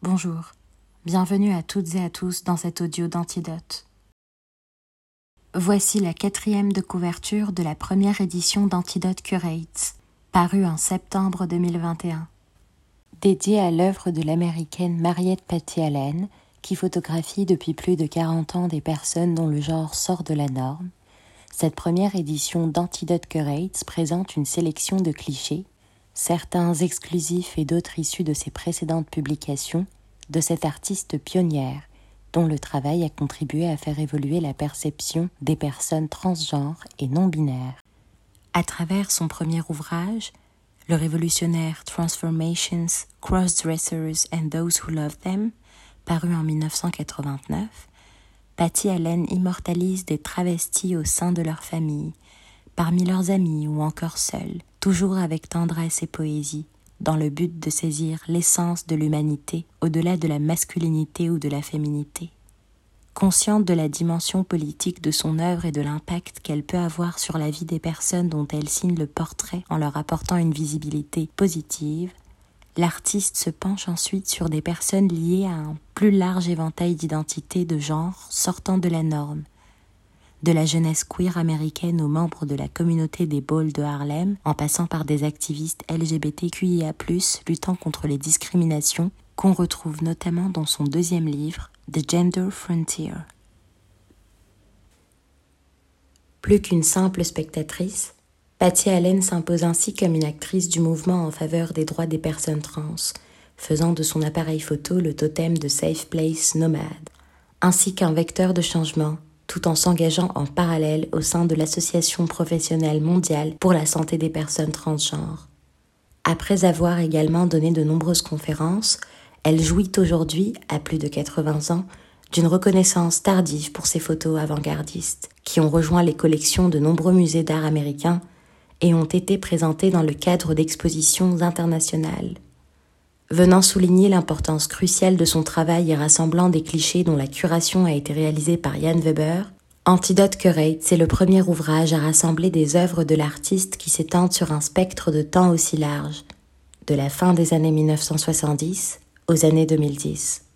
Bonjour, bienvenue à toutes et à tous dans cet audio d'Antidote. Voici la quatrième de couverture de la première édition d'Antidote Curates, parue en septembre 2021. Dédiée à l'œuvre de l'américaine Mariette Patty Allen, qui photographie depuis plus de 40 ans des personnes dont le genre sort de la norme, cette première édition d'Antidote Curates présente une sélection de clichés certains exclusifs et d'autres issus de ses précédentes publications, de cette artiste pionnière dont le travail a contribué à faire évoluer la perception des personnes transgenres et non binaires. À travers son premier ouvrage, le révolutionnaire Transformations, Crossdressers and Those Who Love Them, paru en 1989, Patty Allen immortalise des travestis au sein de leur famille, parmi leurs amis ou encore seuls, toujours avec tendresse et poésie, dans le but de saisir l'essence de l'humanité au-delà de la masculinité ou de la féminité. Consciente de la dimension politique de son œuvre et de l'impact qu'elle peut avoir sur la vie des personnes dont elle signe le portrait en leur apportant une visibilité positive, l'artiste se penche ensuite sur des personnes liées à un plus large éventail d'identités de genre sortant de la norme, de la jeunesse queer américaine aux membres de la communauté des Balls de Harlem, en passant par des activistes LGBTQIA+, luttant contre les discriminations, qu'on retrouve notamment dans son deuxième livre, The Gender Frontier. Plus qu'une simple spectatrice, Patty Allen s'impose ainsi comme une actrice du mouvement en faveur des droits des personnes trans, faisant de son appareil photo le totem de Safe Place Nomad, ainsi qu'un vecteur de changement tout en s'engageant en parallèle au sein de l'Association professionnelle mondiale pour la santé des personnes transgenres. Après avoir également donné de nombreuses conférences, elle jouit aujourd'hui, à plus de 80 ans, d'une reconnaissance tardive pour ses photos avant-gardistes, qui ont rejoint les collections de nombreux musées d'art américains et ont été présentées dans le cadre d'expositions internationales venant souligner l'importance cruciale de son travail et rassemblant des clichés dont la curation a été réalisée par Jan Weber, Antidote Curate, c'est le premier ouvrage à rassembler des œuvres de l'artiste qui s'étendent sur un spectre de temps aussi large, de la fin des années 1970 aux années 2010.